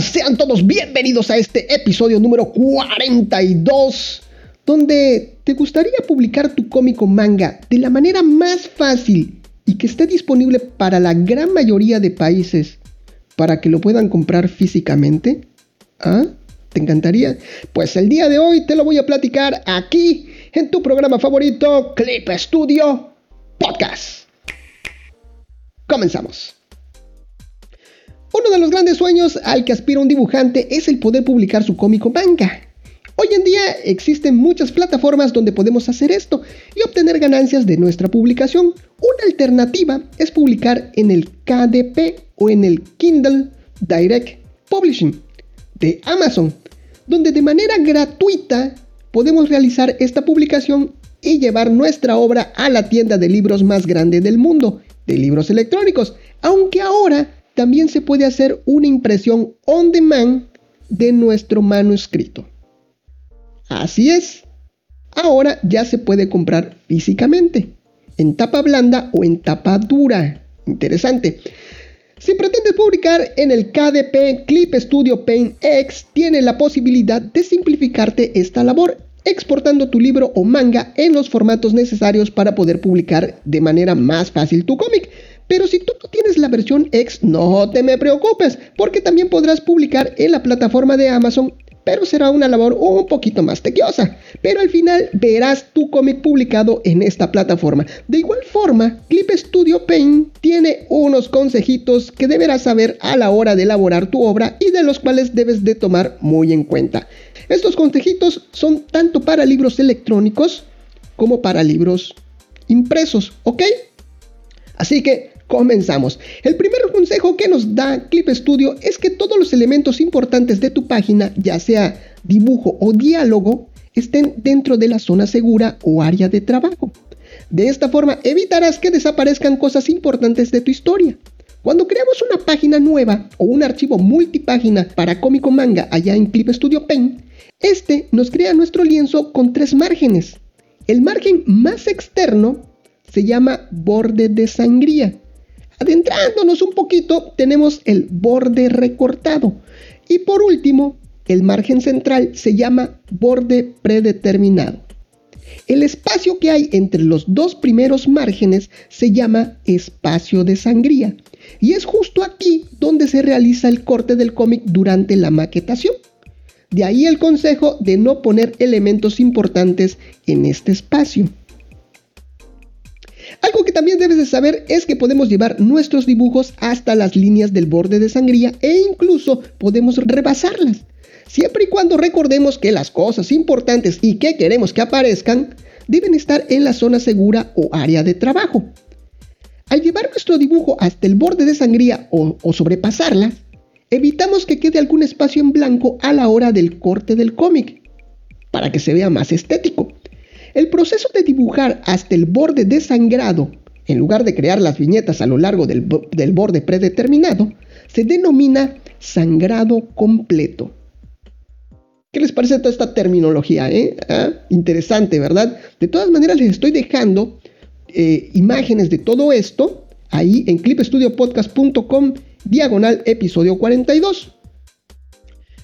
Sean todos bienvenidos a este episodio número 42, donde te gustaría publicar tu cómico manga de la manera más fácil y que esté disponible para la gran mayoría de países para que lo puedan comprar físicamente. ¿Ah? ¿Te encantaría? Pues el día de hoy te lo voy a platicar aquí en tu programa favorito, Clip Studio Podcast. Comenzamos. Uno de los grandes sueños al que aspira un dibujante es el poder publicar su cómico manga. Hoy en día existen muchas plataformas donde podemos hacer esto y obtener ganancias de nuestra publicación. Una alternativa es publicar en el KDP o en el Kindle Direct Publishing de Amazon, donde de manera gratuita podemos realizar esta publicación y llevar nuestra obra a la tienda de libros más grande del mundo, de libros electrónicos, aunque ahora también se puede hacer una impresión on demand de nuestro manuscrito. Así es, ahora ya se puede comprar físicamente, en tapa blanda o en tapa dura. Interesante. Si pretendes publicar en el KDP Clip Studio Paint X, tiene la posibilidad de simplificarte esta labor, exportando tu libro o manga en los formatos necesarios para poder publicar de manera más fácil tu cómic. Pero si tú tienes la versión X, no te me preocupes, porque también podrás publicar en la plataforma de Amazon, pero será una labor un poquito más tequiosa. Pero al final verás tu cómic publicado en esta plataforma. De igual forma, Clip Studio Paint tiene unos consejitos que deberás saber a la hora de elaborar tu obra y de los cuales debes de tomar muy en cuenta. Estos consejitos son tanto para libros electrónicos como para libros impresos, ¿ok? Así que Comenzamos. El primer consejo que nos da Clip Studio es que todos los elementos importantes de tu página, ya sea dibujo o diálogo, estén dentro de la zona segura o área de trabajo. De esta forma evitarás que desaparezcan cosas importantes de tu historia. Cuando creamos una página nueva o un archivo multipágina para cómico manga allá en Clip Studio Paint, este nos crea nuestro lienzo con tres márgenes. El margen más externo se llama borde de sangría Adentrándonos un poquito, tenemos el borde recortado. Y por último, el margen central se llama borde predeterminado. El espacio que hay entre los dos primeros márgenes se llama espacio de sangría. Y es justo aquí donde se realiza el corte del cómic durante la maquetación. De ahí el consejo de no poner elementos importantes en este espacio. Algo que también debes de saber es que podemos llevar nuestros dibujos hasta las líneas del borde de sangría e incluso podemos rebasarlas. Siempre y cuando recordemos que las cosas importantes y que queremos que aparezcan deben estar en la zona segura o área de trabajo. Al llevar nuestro dibujo hasta el borde de sangría o, o sobrepasarla, evitamos que quede algún espacio en blanco a la hora del corte del cómic, para que se vea más estético. El proceso de dibujar hasta el borde desangrado, en lugar de crear las viñetas a lo largo del, borde predeterminado, se denomina sangrado completo. ¿Qué les parece toda esta terminología? Eh? Ah, interesante, ¿verdad? De todas maneras, les estoy dejando eh, imágenes de todo esto ahí en clipstudiopodcast.com diagonal episodio 42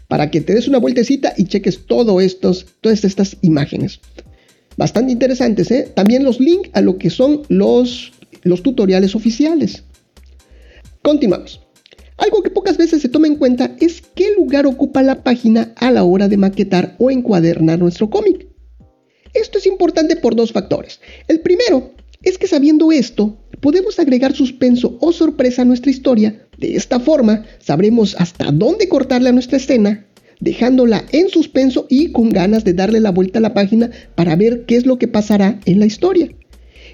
para que te des una vueltecita y cheques todo estos, todas estas imágenes bastante interesantes. ¿eh? También los links a lo que son los, los tutoriales oficiales. Continuamos. Algo que pocas veces se toma en cuenta es qué lugar ocupa la página a la hora de maquetar o encuadernar nuestro cómic. Esto es importante por dos factores. El primero es que sabiendo esto, podemos agregar suspenso o sorpresa a nuestra historia. De esta forma, sabremos hasta dónde cortarle a nuestra escena dejándola en suspenso y con ganas de darle la vuelta a la página para ver qué es lo que pasará en la historia.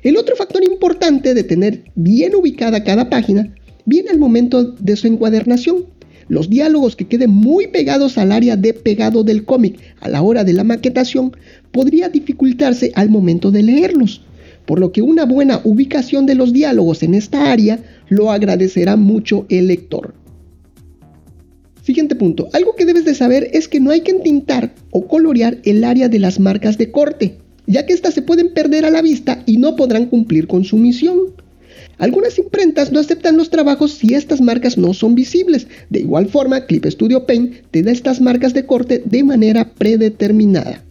El otro factor importante de tener bien ubicada cada página viene al momento de su encuadernación. Los diálogos que queden muy pegados al área de pegado del cómic a la hora de la maquetación podría dificultarse al momento de leerlos, por lo que una buena ubicación de los diálogos en esta área lo agradecerá mucho el lector. Siguiente punto. Algo que debes de saber es que no hay que entintar o colorear el área de las marcas de corte, ya que éstas se pueden perder a la vista y no podrán cumplir con su misión. Algunas imprentas no aceptan los trabajos si estas marcas no son visibles. De igual forma, Clip Studio Paint te da estas marcas de corte de manera predeterminada.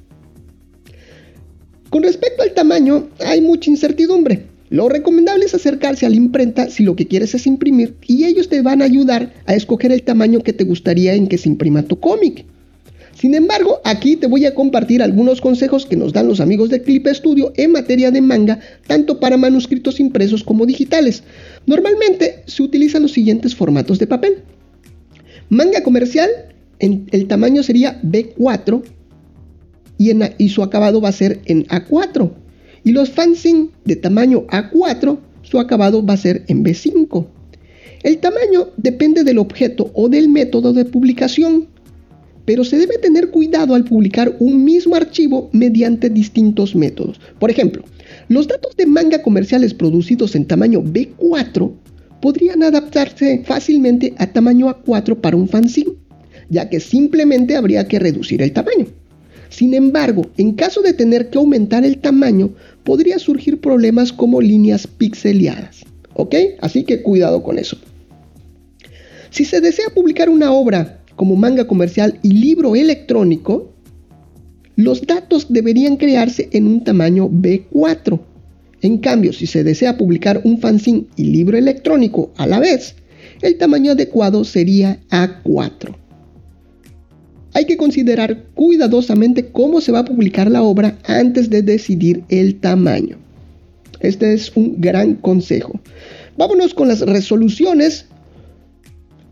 Con respecto al tamaño, hay mucha incertidumbre. Lo recomendable es acercarse a la imprenta si lo que quieres es imprimir y ellos te van a ayudar a escoger el tamaño que te gustaría en que se imprima tu cómic. Sin embargo, aquí te voy a compartir algunos consejos que nos dan los amigos de Clip Studio en materia de manga, tanto para manuscritos impresos como digitales. Normalmente se utilizan los siguientes formatos de papel. Manga comercial, el tamaño sería B4 y, y su acabado va a ser en A4. Y los fanzine de tamaño A4, su acabado va a ser en B5. El tamaño depende del objeto o del método de publicación, pero se debe tener cuidado al publicar un mismo archivo mediante distintos métodos. Por ejemplo, los datos de manga comerciales producidos en tamaño B4 podrían adaptarse fácilmente a tamaño A4 para un fanzine, ya que simplemente habría que reducir el tamaño. Sin embargo, en caso de tener que aumentar el tamaño, podría surgir problemas como líneas pixeleadas. ¿Ok? Así que cuidado con eso. Si se desea publicar una obra como manga comercial y libro electrónico, los datos deberían crearse en un tamaño B4. En cambio, si se desea publicar un fanzine y libro electrónico a la vez, el tamaño adecuado sería A4 hay que considerar cuidadosamente cómo se va a publicar la obra antes de decidir el tamaño. Este es un gran consejo. Vámonos con las resoluciones.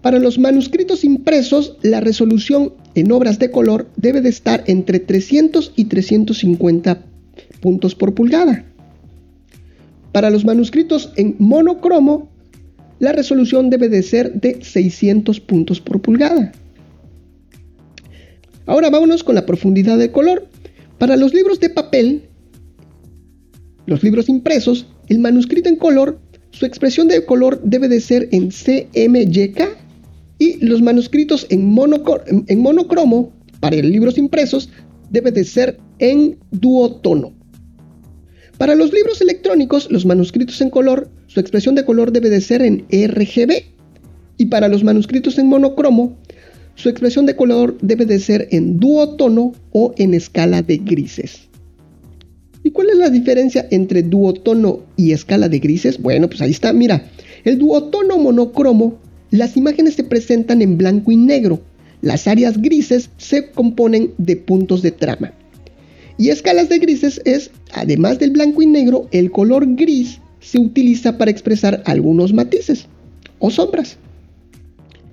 Para los manuscritos impresos, la resolución en obras de color debe de estar entre 300 y 350 puntos por pulgada. Para los manuscritos en monocromo, la resolución debe de ser de 600 puntos por pulgada. Ahora vámonos con la profundidad de color. Para los libros de papel, los libros impresos, el manuscrito en color, su expresión de color debe de ser en CMYK y los manuscritos en, en monocromo, para libros impresos, debe de ser en duotono. Para los libros electrónicos, los manuscritos en color, su expresión de color debe de ser en RGB. Y para los manuscritos en monocromo, su expresión de color debe de ser en duotono o en escala de grises. ¿Y cuál es la diferencia entre duotono y escala de grises? Bueno, pues ahí está, mira. El duotono monocromo, las imágenes se presentan en blanco y negro. Las áreas grises se componen de puntos de trama. Y escalas de grises es, además del blanco y negro, el color gris se utiliza para expresar algunos matices o sombras.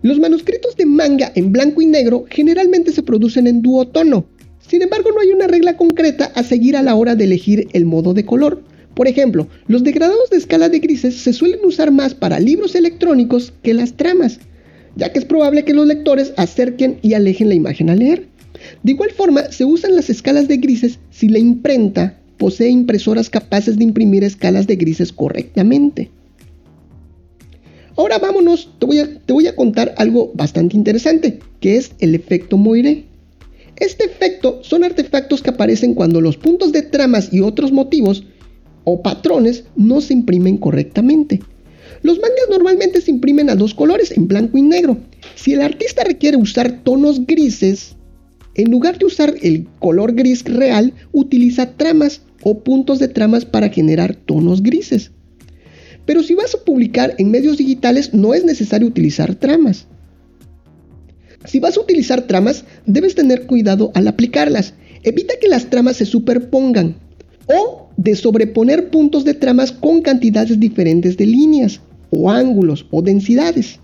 Los manuscritos de manga en blanco y negro generalmente se producen en duotono. Sin embargo, no hay una regla concreta a seguir a la hora de elegir el modo de color. Por ejemplo, los degradados de escala de grises se suelen usar más para libros electrónicos que las tramas, ya que es probable que los lectores acerquen y alejen la imagen al leer. De igual forma, se usan las escalas de grises si la imprenta posee impresoras capaces de imprimir escalas de grises correctamente. Ahora vámonos, te voy, a, te voy a contar algo bastante interesante, que es el efecto Moiré. Este efecto son artefactos que aparecen cuando los puntos de tramas y otros motivos o patrones no se imprimen correctamente. Los mangas normalmente se imprimen a dos colores, en blanco y negro. Si el artista requiere usar tonos grises, en lugar de usar el color gris real, utiliza tramas o puntos de tramas para generar tonos grises. Pero si vas a publicar en medios digitales no es necesario utilizar tramas. Si vas a utilizar tramas, debes tener cuidado al aplicarlas. Evita que las tramas se superpongan o de sobreponer puntos de tramas con cantidades diferentes de líneas o ángulos o densidades.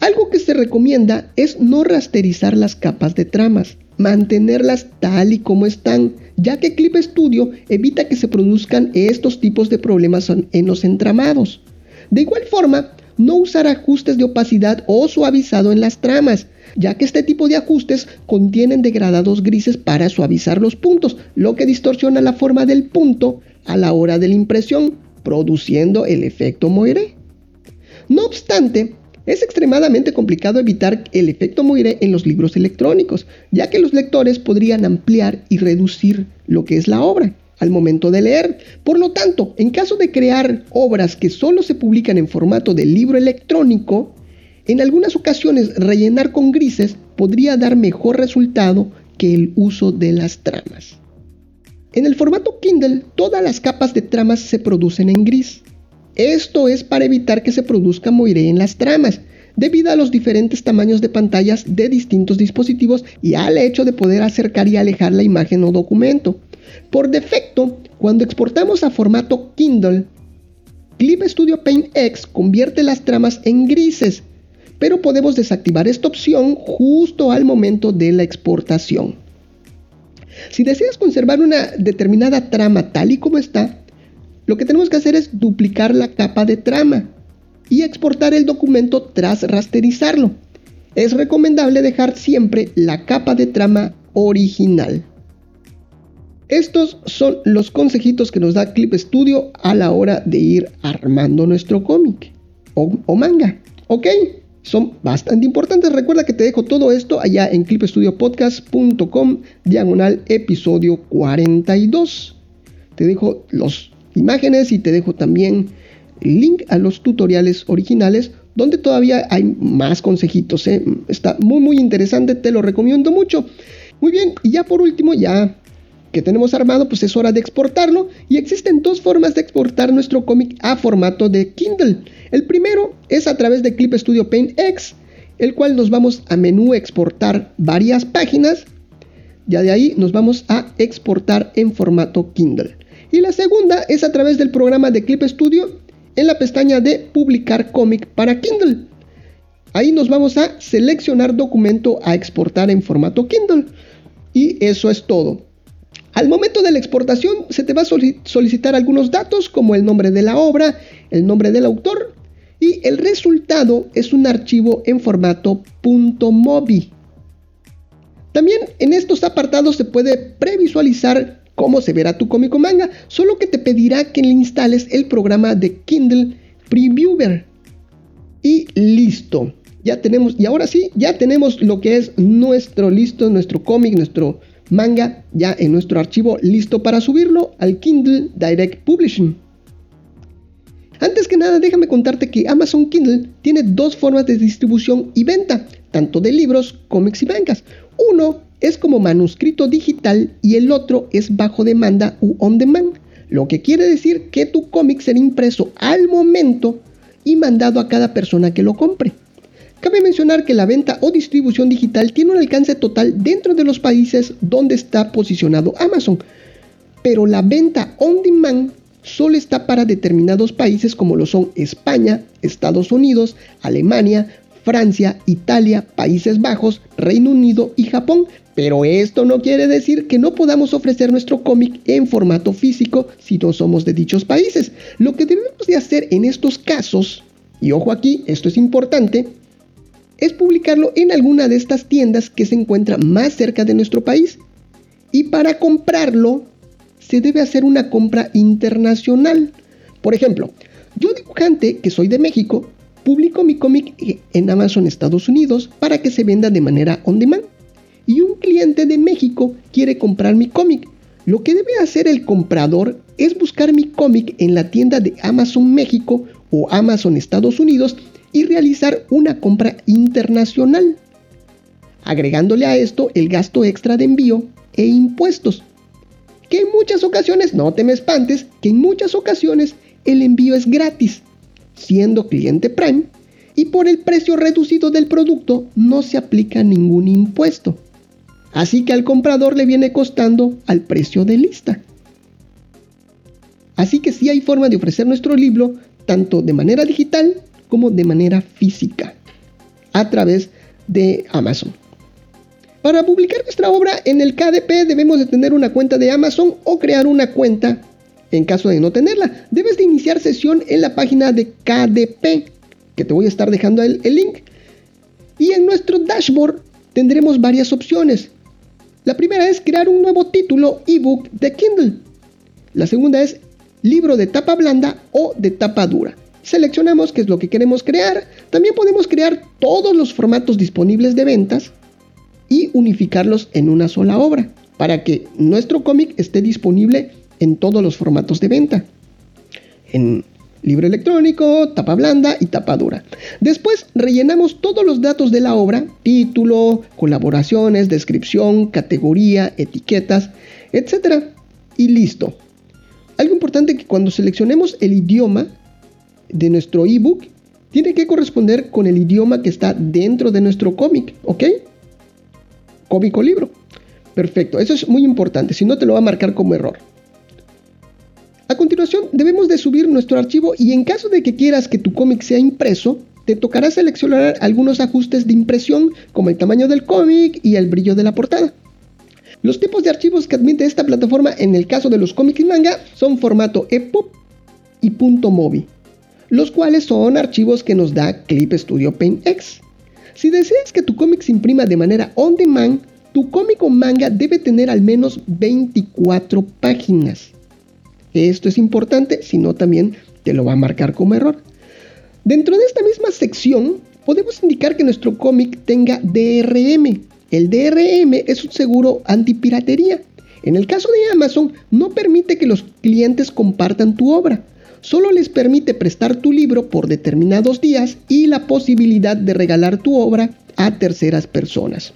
Algo que se recomienda es no rasterizar las capas de tramas, mantenerlas tal y como están, ya que Clip Studio evita que se produzcan estos tipos de problemas en los entramados. De igual forma, no usar ajustes de opacidad o suavizado en las tramas, ya que este tipo de ajustes contienen degradados grises para suavizar los puntos, lo que distorsiona la forma del punto a la hora de la impresión, produciendo el efecto Moiré. No obstante, es extremadamente complicado evitar el efecto Moiré en los libros electrónicos, ya que los lectores podrían ampliar y reducir lo que es la obra. al momento de leer. Por lo tanto, en caso de crear obras que solo se publican en formato de libro electrónico, en algunas ocasiones rellenar con grises podría dar mejor resultado que el uso de las tramas. En el formato Kindle, todas las capas de tramas se producen en gris. Esto es para evitar que se produzca moiré en las tramas, debido a los diferentes tamaños de pantallas de distintos dispositivos y al hecho de poder acercar y alejar la imagen o documento. Por defecto, cuando exportamos a formato Kindle, Clip Studio Paint X convierte las tramas en grises, pero podemos desactivar esta opción justo al momento de la exportación. Si deseas conservar una determinada trama tal y como está, lo que tenemos que hacer es duplicar la capa de trama y exportar el documento tras rasterizarlo. Es recomendable dejar siempre la capa de trama original. Estos son los consejitos que nos da Clip Studio a la hora de ir armando nuestro cómic o, manga. ¿Ok? Son bastante importantes. Recuerda que te dejo todo esto allá en clipstudiopodcast.com diagonal episodio 42. Te dejo las imágenes y te dejo también link a los tutoriales originales donde todavía hay más consejitos. ¿eh? Está muy muy interesante, te lo recomiendo mucho. Muy bien, y ya por último, ya que tenemos armado, pues es hora de exportarlo. Y existen dos formas de exportar nuestro cómic a formato de Kindle. El primero es a través de Clip Studio Paint X, el cual nos vamos a menú exportar varias páginas. Ya de ahí nos vamos a exportar en formato Kindle. Y la segunda es a través del programa de Clip Studio en la pestaña de publicar cómic para Kindle. Ahí nos vamos a seleccionar documento a exportar en formato Kindle. Y eso es todo. Al momento de la exportación se te va a solicitar algunos datos como el nombre de la obra, el nombre del autor y el resultado es un archivo en formato .mobi. También en estos apartados se puede previsualizar cómo se verá tu cómico manga, solo que te pedirá que le instales el programa de Kindle Previewer. Y listo. Ya tenemos, y ahora sí, ya tenemos lo que es nuestro listo, nuestro cómic, nuestro manga ya en nuestro archivo listo para subirlo al Kindle Direct Publishing. Antes que nada, déjame contarte que Amazon Kindle tiene dos formas de distribución y venta, tanto de libros, cómics y mangas. Uno es como manuscrito digital y el otro es bajo demanda u on demand, lo que quiere decir que tu cómic será impreso al momento y mandado a cada persona que lo compre. Cabe mencionar que la venta o distribución digital tiene un alcance total dentro de los países donde está posicionado Amazon, pero la venta on demand solo está para determinados países como lo son España, Estados Unidos, Alemania, Francia, Italia, Países Bajos, Reino Unido y Japón. Pero esto no quiere decir que no podamos ofrecer nuestro cómic en formato físico si no somos de dichos países. Lo que debemos de hacer en estos casos, y ojo aquí, esto es importante, es publicarlo en alguna de estas tiendas que se encuentra más cerca de nuestro país. Y para comprarlo, se debe hacer una compra internacional. Por ejemplo, yo dibujante que soy de México, publico mi cómic en Amazon Estados Unidos para que se venda de manera on demand. Y un cliente de México quiere comprar mi cómic. Lo que debe hacer el comprador es buscar mi cómic en la tienda de Amazon México o Amazon Estados Unidos y realizar una compra internacional, agregándole a esto el gasto extra de envío e impuestos, que en muchas ocasiones, no te me espantes, que en muchas ocasiones el envío es gratis, siendo cliente Prime, y por el precio reducido del producto no se aplica ningún impuesto. Así que al comprador le viene costando al precio de lista. Así que sí hay forma de ofrecer nuestro libro tanto de manera digital como de manera física a través de Amazon. Para publicar nuestra obra en el KDP debemos de tener una cuenta de Amazon o crear una cuenta. En caso de no tenerla, debes de iniciar sesión en la página de KDP, que te voy a estar dejando el, el link. Y en nuestro dashboard tendremos varias opciones. La primera es crear un nuevo título ebook de Kindle. La segunda es libro de tapa blanda o de tapa dura seleccionamos qué es lo que queremos crear. También podemos crear todos los formatos disponibles de ventas y unificarlos en una sola obra para que nuestro cómic esté disponible en todos los formatos de venta. En libro electrónico, tapa blanda y tapa dura. Después rellenamos todos los datos de la obra, título, colaboraciones, descripción, categoría, etiquetas, etc. Y listo. Algo importante que cuando seleccionemos el idioma de nuestro ebook, tiene que corresponder con el idioma que está dentro de nuestro cómic, ¿ok? Cómic o libro. Perfecto, eso es muy importante, si no te lo va a marcar como error. A continuación, debemos de subir nuestro archivo y en caso de que quieras que tu cómic sea impreso, te tocará seleccionar algunos ajustes de impresión como el tamaño del cómic y el brillo de la portada. Los tipos de archivos que admite esta plataforma en el caso de los cómics y manga son formato EPUB y .mobi, los cuales son archivos que nos da Clip Studio Paint X. Si deseas que tu cómic se imprima de manera on demand, tu cómic o manga debe tener al menos 24 páginas. Esto es importante, si no también te lo va a marcar como error. Dentro de esta misma sección podemos indicar que nuestro cómic tenga DRM. El DRM es un seguro antipiratería. En el caso de Amazon, no permite que los clientes compartan tu obra. Solo les permite prestar tu libro por determinados días y la posibilidad de regalar tu obra a terceras personas.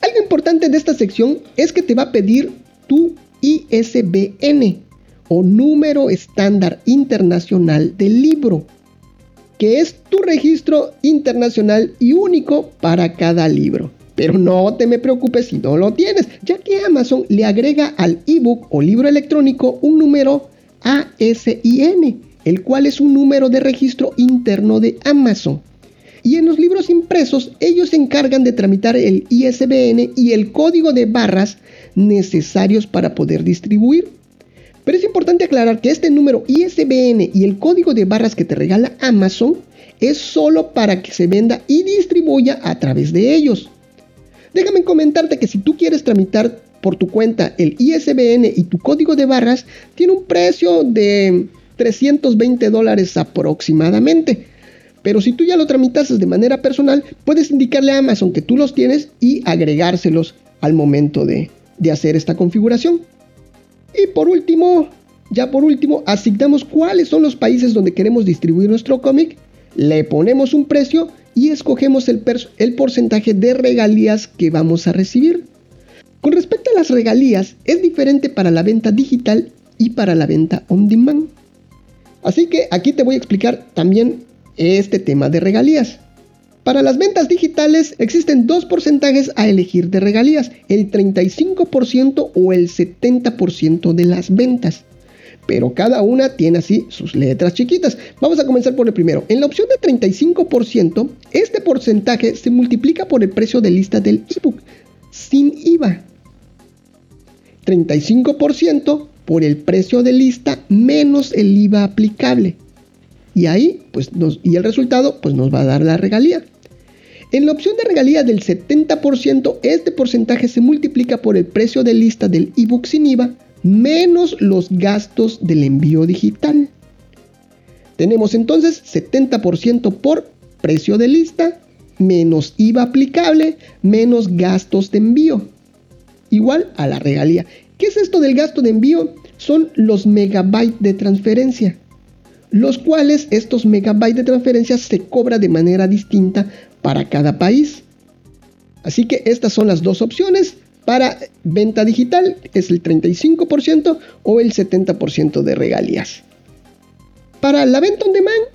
Algo importante de esta sección es que te va a pedir tu ISBN, o número estándar internacional del libro, que es tu registro internacional y único para cada libro. Pero no te me preocupes si no lo tienes, ya que Amazon le agrega al ebook o libro electrónico un número ASIN, el cual es un número de registro interno de Amazon. Y en los libros impresos, ellos se encargan de tramitar el ISBN y el código de barras necesarios para poder distribuir. Pero es importante aclarar que este número ISBN y el código de barras que te regala Amazon es solo para que se venda y distribuya a través de ellos. Déjame comentarte que si tú quieres tramitar por tu cuenta el ISBN y tu código de barras, tiene un precio de 320 dólares aproximadamente. Pero si tú ya lo tramitas de manera personal, puedes indicarle a Amazon que tú los tienes y agregárselos al momento de, de hacer esta configuración. Y por último, ya por último, asignamos cuáles son los países donde queremos distribuir nuestro cómic, le ponemos un precio y escogemos el, el, porcentaje de regalías que vamos a recibir. Con respecto a las regalías, es diferente para la venta digital y para la venta on demand. Así que aquí te voy a explicar también este tema de regalías. Para las ventas digitales existen dos porcentajes a elegir de regalías, el 35% o el 70% de las ventas. Pero cada una tiene así sus letras chiquitas. Vamos a comenzar por el primero. En la opción de 35%, este porcentaje se multiplica por el precio de lista del ebook sin IVA. 35% por el precio de lista menos el IVA aplicable. Y ahí, pues, y el resultado, pues nos va a dar la regalía. En la opción de regalía del 70%, este porcentaje se multiplica por el precio de lista del ebook sin IVA menos los gastos del envío digital. Tenemos entonces 70% por precio de lista menos IVA aplicable menos gastos de envío. Igual a la regalía. ¿Qué es esto del gasto de envío? Son los megabytes de transferencia los cuales estos megabytes de transferencia se cobra de manera distinta para cada país. Así que estas son las dos opciones para venta digital, es el 35% o el 70% de regalías. Para la venta on demand,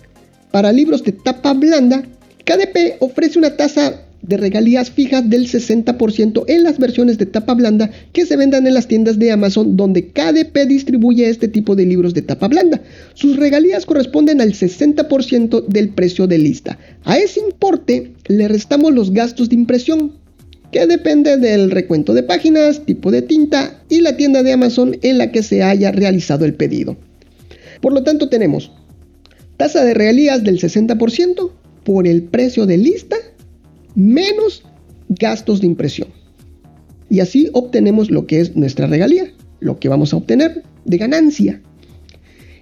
para libros de tapa blanda, KDP ofrece una tasa de regalías fijas del 60% en las versiones de tapa blanda que se vendan en las tiendas de Amazon donde KDP distribuye este tipo de libros de tapa blanda. Sus regalías corresponden al 60% del precio de lista. A ese importe le restamos los gastos de impresión, que depende del recuento de páginas, tipo de tinta y la tienda de Amazon en la que se haya realizado el pedido. Por lo tanto tenemos tasa de regalías del 60% por el precio de lista menos gastos de impresión. Y así obtenemos lo que es nuestra regalía, lo que vamos a obtener de ganancia.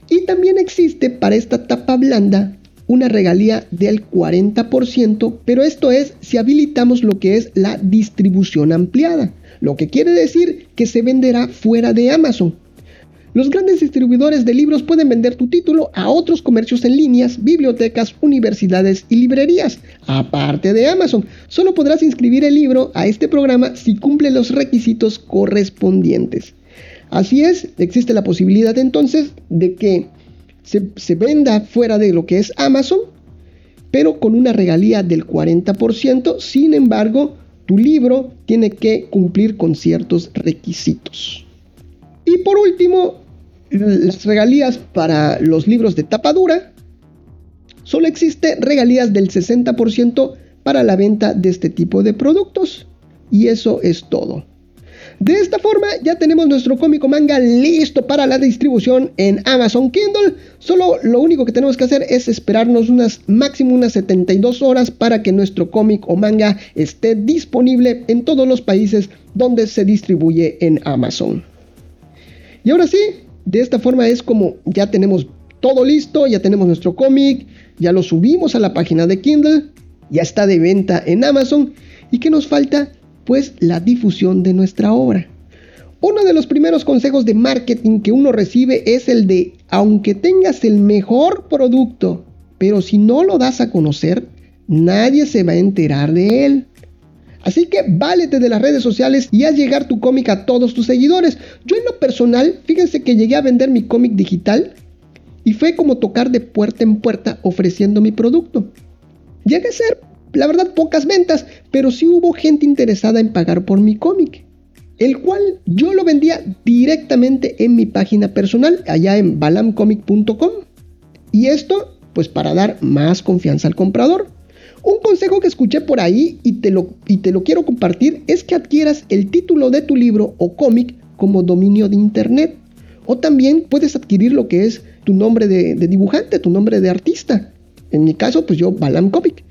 Y también existe para esta tapa blanda una regalía del 40%, pero esto es si habilitamos lo que es la distribución ampliada, lo que quiere decir que se venderá fuera de Amazon. Los grandes distribuidores de libros pueden vender tu título a otros comercios en líneas, bibliotecas, universidades y librerías, aparte de Amazon. Solo podrás inscribir el libro a este programa si cumple los requisitos correspondientes. Así es, existe la posibilidad entonces de que se, se venda fuera de lo que es Amazon, pero con una regalía del 40%. Sin embargo, tu libro tiene que cumplir con ciertos requisitos. Y por último, las regalías para los libros de tapadura. Solo existe regalías del 60% para la venta de este tipo de productos. Y eso es todo. De esta forma ya tenemos nuestro cómico manga listo para la distribución en Amazon Kindle. Solo lo único que tenemos que hacer es esperarnos unas máximo unas 72 horas para que nuestro cómic o manga esté disponible en todos los países donde se distribuye en Amazon. Y ahora sí, de esta forma es como ya tenemos todo listo, ya tenemos nuestro cómic, ya lo subimos a la página de Kindle, ya está de venta en Amazon. ¿Y qué nos falta? pues la difusión de nuestra obra. Uno de los primeros consejos de marketing que uno recibe es el de, aunque tengas el mejor producto, pero si no lo das a conocer, nadie se va a enterar de él. Así que válete de las redes sociales y haz llegar tu cómic a todos tus seguidores. Yo en lo personal, fíjense que llegué a vender mi cómic digital y fue como tocar de puerta en puerta ofreciendo mi producto. Llegué a ser la verdad pocas ventas, pero sí hubo gente interesada en pagar por mi cómic, el cual yo lo vendía directamente en mi página personal, allá en balamcomic.com. Y esto, pues para dar más confianza al comprador. Un consejo que escuché por ahí y te lo, y te lo quiero compartir es que adquieras el título de tu libro o cómic como dominio de internet. O también puedes adquirir lo que es tu nombre de, dibujante, tu nombre de artista. En mi caso, pues yo, Balam Comic.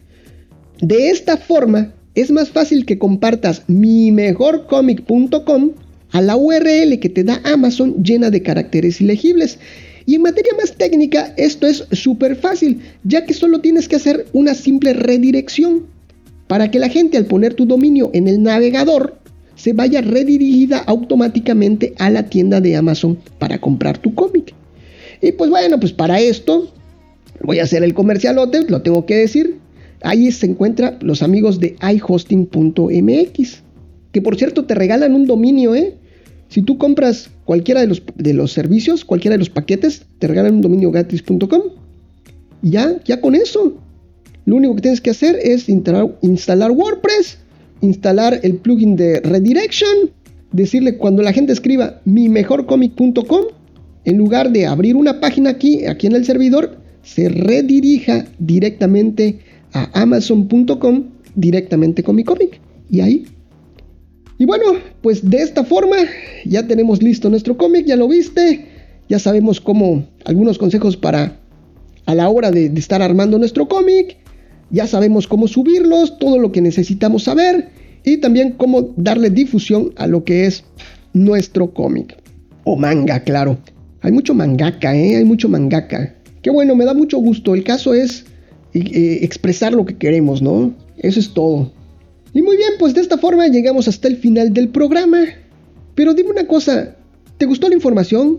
De esta forma, es más fácil que compartas mi mejorcomic.com a la URL que te da Amazon llena de caracteres ilegibles. Y en materia más técnica, esto es súper fácil, ya que solo tienes que hacer una simple redirección para que la gente al poner tu dominio en el navegador se vaya redirigida automáticamente a la tienda de Amazon para comprar tu cómic. Y pues bueno, pues para esto voy a hacer el comercialote, lo tengo que decir. Ahí se encuentran los amigos de iHosting.mx, que por cierto te regalan un dominio, ¿eh? Si tú compras cualquiera de los, de los servicios, cualquiera de los paquetes, te regalan un dominio gratis.com. Ya, ya con eso. Lo único que tienes que hacer es instalar, instalar WordPress, instalar el plugin de redirection, decirle cuando la gente escriba mi mejorcomic.com, en lugar de abrir una página aquí, aquí en el servidor, se redirija directamente a amazon.com directamente con mi cómic. Y ahí. Y bueno, pues de esta forma ya tenemos listo nuestro cómic, ya lo viste. Ya sabemos cómo, algunos consejos para a la hora de, estar armando nuestro cómic. Ya sabemos cómo subirlos, todo lo que necesitamos saber. Y también cómo darle difusión a lo que es nuestro cómic. O manga, claro. Hay mucho mangaka, ¿eh? Hay mucho mangaka. Qué bueno, me da mucho gusto. El caso es eh, expresar lo que queremos, ¿no? Eso es todo. Y muy bien, pues de esta forma llegamos hasta el final del programa. Pero dime una cosa, ¿te gustó la información?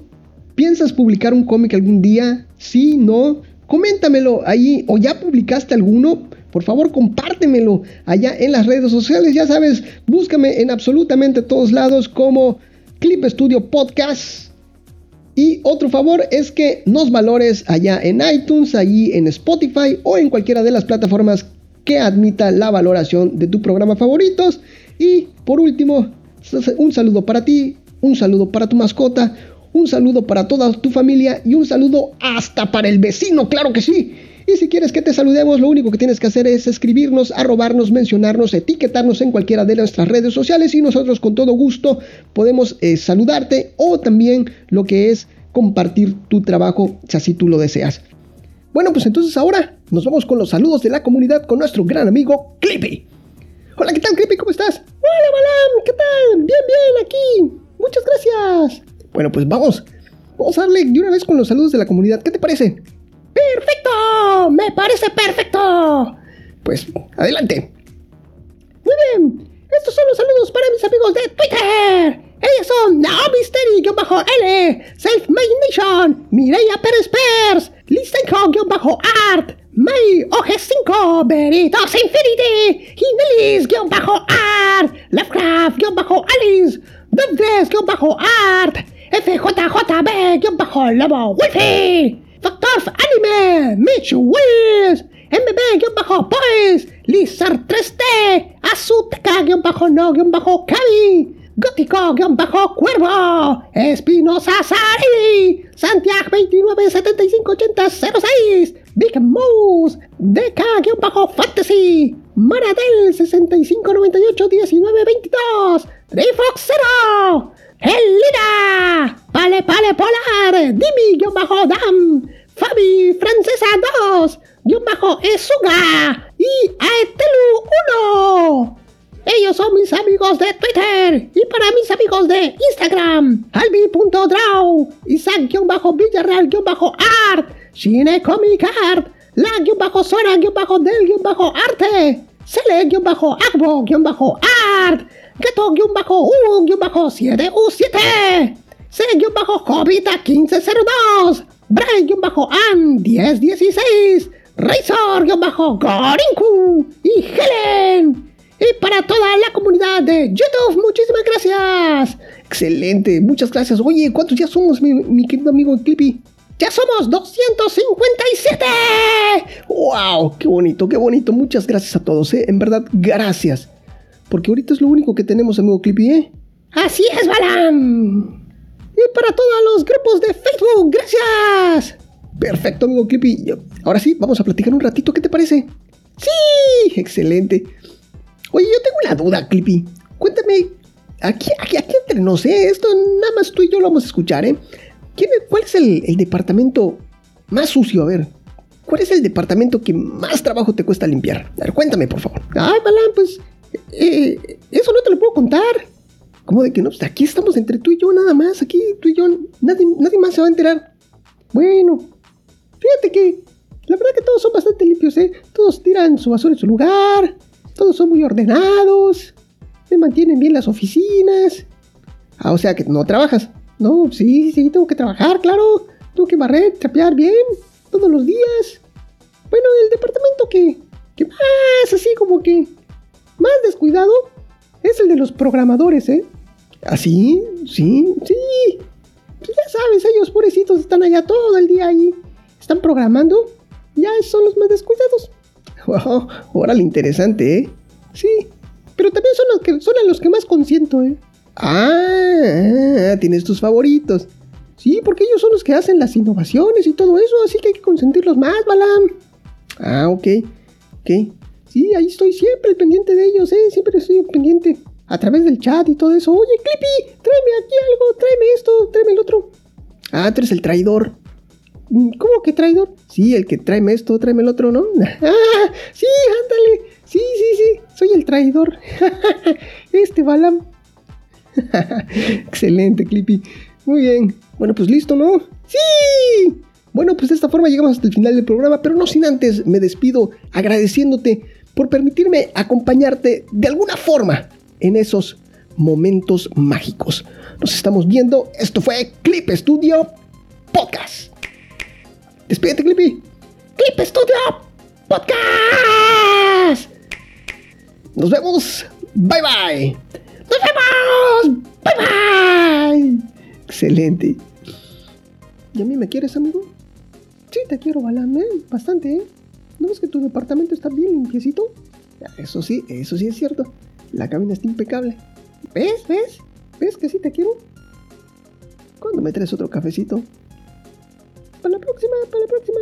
¿Piensas publicar un cómic algún día? ¿Sí? ¿No? Coméntamelo ahí o ya publicaste alguno. Por favor, compártemelo allá en las redes sociales. Ya sabes, búscame en absolutamente todos lados como Clip Studio Podcast y otro favor es que nos valores allá en iTunes, allí en Spotify o en cualquiera de las plataformas que admita la valoración de tu programa favoritos. Y por último, un saludo para ti, un saludo para tu mascota, un saludo para toda tu familia y un saludo hasta para el vecino, claro que sí. Y si quieres que te saludemos, lo único que tienes que hacer es escribirnos, arrobarnos, mencionarnos, etiquetarnos en cualquiera de nuestras redes sociales y nosotros con todo gusto podemos eh, saludarte o también lo que es compartir tu trabajo si así tú lo deseas. Bueno, pues entonces ahora nos vamos con los saludos de la comunidad con nuestro gran amigo Clippy. Hola, ¿qué tal Clippy? ¿Cómo estás? Hola, Balam, ¿qué tal? Bien, bien, aquí. Muchas gracias. Bueno, pues vamos. Vamos a darle de una vez con los saludos de la comunidad. ¿Qué te parece? ¡Perfecto! ¡Me parece perfecto! Pues, adelante. Muy bien. Estos son los saludos para mis amigos de Twitter. son No Mystery-L, Self-Made Nation, Mireia Pérez Pers, Listenko-Art, May OG5, Veritas Infinity, Hinelis-Art, Lovecraft-Alice, Douglas-Art, FJJB-Lobo Wolfie, Factor Anime, Mitch Wills, MB-Boys, Lizard 3D, Azuteca-No-Cabi, Gótico-Cuervo, Espinosa Sari, Santiago 29758006, Big Moose, DK-Fantasy, Maradel 65981922, Trifox 0, Elida, Pale Pale Polar, Dimi-Dam, Fabi Francesa 2, guion bajo Esuga y Aetelu 1. Ellos son mis amigos de Twitter y para mis amigos de Instagram, albi.draw, Isaac-Villarreal-Art, Cine Comic Art, la-Sora-Del-Arte, Cele-Agbo-Art, Gato-U-7U7, C-Jovita1502, Brian-An1016, Razor-Gorinku y Helen. Y para toda la comunidad de YouTube, muchísimas gracias. Excelente, muchas gracias. Oye, ¿cuántos ya somos, mi, querido amigo Clippy? ¡Ya somos 257! ¡Wow! ¡Qué bonito, qué bonito! Muchas gracias a todos, ¿eh? En verdad, gracias. Porque ahorita es lo único que tenemos, amigo Clippy, ¿eh? ¡Así es, Balam! Y para todos los grupos de Facebook, gracias. Perfecto, amigo Clippy. Ahora sí, vamos a platicar un ratito, ¿qué te parece? Sí, excelente. Oye, yo tengo una duda, Clippy. Cuéntame, aquí, aquí, aquí entre no sé, esto nada más tú y yo lo vamos a escuchar, ¿eh? ¿Quién, ¿Cuál es el, departamento más sucio? A ver, ¿cuál es el departamento que más trabajo te cuesta limpiar? A ver, cuéntame, por favor. Ay, Balán, pues, eh, eso no te lo puedo contar. ¿Cómo de que no? Pues aquí estamos entre tú y yo nada más, aquí tú y yo, nadie, nadie más se va a enterar. Bueno, fíjate que la verdad que todos son bastante limpios, ¿eh? Todos tiran su basura en su lugar, todos son muy ordenados, me mantienen bien las oficinas. Ah, o sea que no trabajas. No, sí, sí, tengo que trabajar, claro. Tengo que barrer, trapear bien, todos los días. Bueno, el departamento que, que más así como que más descuidado es el de los programadores, ¿eh? ¿Así? ¿Ah, sí, sí. Pues ya sabes, ellos pobrecitos están allá todo el día ahí. Están programando. Ya son los más descuidados. Wow, órale, interesante, ¿eh? Sí, pero también son los que son los que más consiento, ¿eh? Ah, tienes tus favoritos. Sí, porque ellos son los que hacen las innovaciones y todo eso, así que hay que consentirlos más, Balam. Ah, ok. Ok. Sí, ahí estoy siempre pendiente de ellos, ¿eh? Siempre estoy pendiente a través del chat y todo eso. Oye, Clippy, tráeme aquí algo, tráeme esto, tráeme el otro. Ah, tú eres el traidor. ¿Cómo que traidor? Sí, el que tráeme esto, tráeme el otro, ¿no? ah, sí, ándale. Sí, sí, sí, soy el traidor. este Balam. Excelente, Clippy. Muy bien. Bueno, pues listo, ¿no? ¡Sí! Bueno, pues de esta forma llegamos hasta el final del programa, pero no sin antes me despido agradeciéndote por permitirme acompañarte de alguna forma en esos momentos mágicos. Nos estamos viendo. Esto fue Clip Studio Podcast. Despídete, Clippy. Clip Studio Podcast. Nos vemos. Bye bye. Nos vemos. Bye bye. Excelente. ¿Y a mí me quieres, amigo? Sí, te quiero, Balam, ¿eh? Bastante, ¿eh? ¿No ves que tu departamento está bien limpiecito? Eso sí, eso sí es cierto. La cabina está impecable. ¿Ves? ¿Ves? ¿Ves que sí te quiero? ¿Cuándo me traes otro cafecito? Para la próxima, para la próxima.